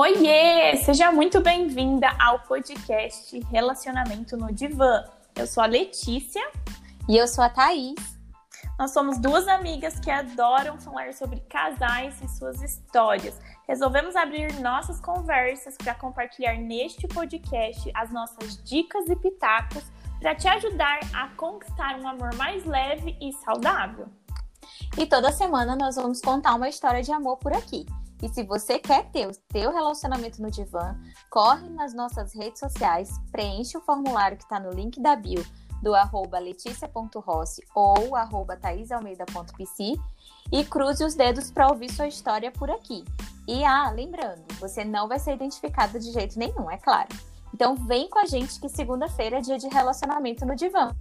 Oiê! Seja muito bem-vinda ao podcast Relacionamento no Divã. Eu sou a Letícia. E eu sou a Thaís. Nós somos duas amigas que adoram falar sobre casais e suas histórias. Resolvemos abrir nossas conversas para compartilhar neste podcast as nossas dicas e pitacos para te ajudar a conquistar um amor mais leve e saudável. E toda semana nós vamos contar uma história de amor por aqui. E se você quer ter o seu relacionamento no divã, corre nas nossas redes sociais, preenche o formulário que está no link da bio do arroba ou arroba thaisalmeida.pc e cruze os dedos para ouvir sua história por aqui. E ah, lembrando, você não vai ser identificada de jeito nenhum, é claro. Então vem com a gente que segunda-feira é dia de relacionamento no divã.